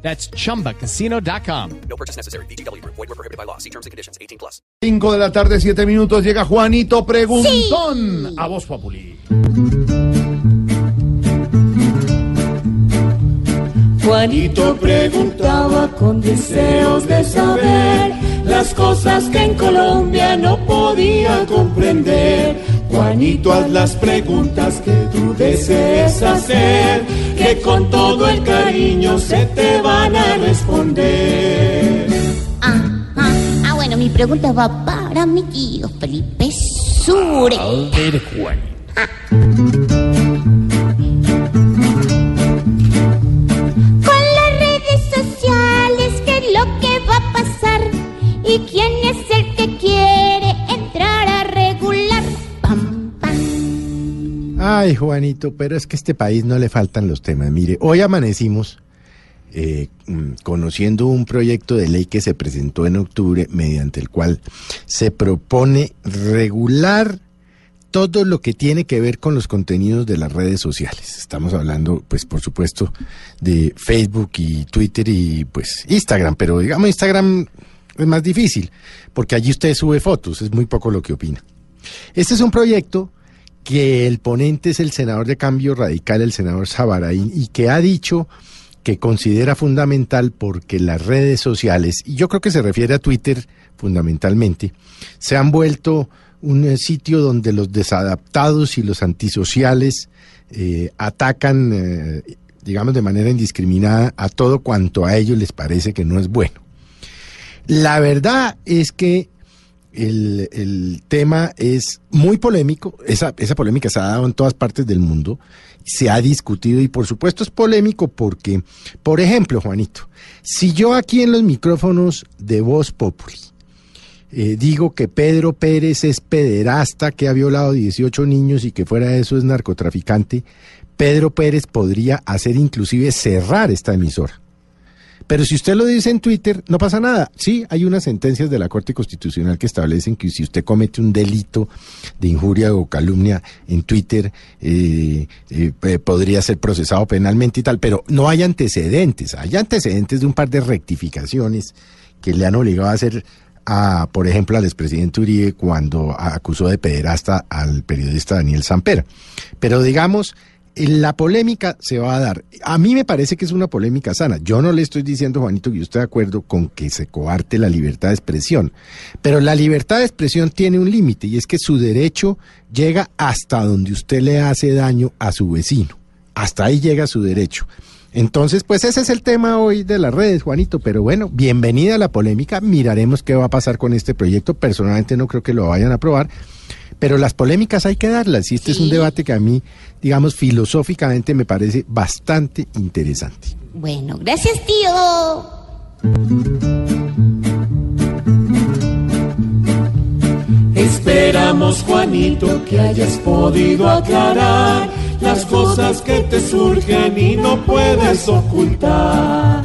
That's chumbacasino.com. No purchase necessary. BGW. Void were prohibited by law. See terms and conditions. 18 plus. 5 de la tarde, 7 minutos, llega Juanito Preguntón a Voz Populi. Juanito preguntaba con deseos de saber las cosas que en Colombia no podía comprender. Juanito, haz las preguntas que tú desees hacer, que con todo el cariño se te van a responder. Ajá. Ah, bueno, mi pregunta va para mi tío Felipe Sure. ver, Juan. Con Ay, Juanito, pero es que a este país no le faltan los temas. Mire, hoy amanecimos eh, mm, conociendo un proyecto de ley que se presentó en octubre mediante el cual se propone regular todo lo que tiene que ver con los contenidos de las redes sociales. Estamos hablando, pues, por supuesto, de Facebook y Twitter y, pues, Instagram, pero digamos Instagram es más difícil, porque allí usted sube fotos, es muy poco lo que opina. Este es un proyecto que el ponente es el senador de Cambio Radical, el senador Sabaraín, y que ha dicho que considera fundamental porque las redes sociales, y yo creo que se refiere a Twitter fundamentalmente, se han vuelto un eh, sitio donde los desadaptados y los antisociales eh, atacan, eh, digamos, de manera indiscriminada a todo cuanto a ellos les parece que no es bueno. La verdad es que el, el tema es muy polémico, esa, esa polémica se ha dado en todas partes del mundo, se ha discutido y por supuesto es polémico porque, por ejemplo, Juanito, si yo aquí en los micrófonos de Voz Populi eh, digo que Pedro Pérez es pederasta, que ha violado 18 niños y que fuera de eso es narcotraficante, Pedro Pérez podría hacer inclusive cerrar esta emisora. Pero si usted lo dice en Twitter, no pasa nada. Sí, hay unas sentencias de la Corte Constitucional que establecen que si usted comete un delito de injuria o calumnia en Twitter, eh, eh, podría ser procesado penalmente y tal, pero no hay antecedentes. Hay antecedentes de un par de rectificaciones que le han obligado a hacer a, por ejemplo, al expresidente Uribe cuando acusó de pederasta al periodista Daniel Samper. Pero digamos, la polémica se va a dar. A mí me parece que es una polémica sana. Yo no le estoy diciendo, Juanito, que yo estoy de acuerdo con que se coarte la libertad de expresión. Pero la libertad de expresión tiene un límite y es que su derecho llega hasta donde usted le hace daño a su vecino. Hasta ahí llega su derecho. Entonces, pues ese es el tema hoy de las redes, Juanito. Pero bueno, bienvenida a la polémica. Miraremos qué va a pasar con este proyecto. Personalmente no creo que lo vayan a aprobar. Pero las polémicas hay que darlas. Y este es un debate que a mí, digamos, filosóficamente me parece bastante interesante. Bueno, gracias, tío. Esperamos, Juanito, que hayas podido aclarar las cosas que te surgen y no puedes ocultar.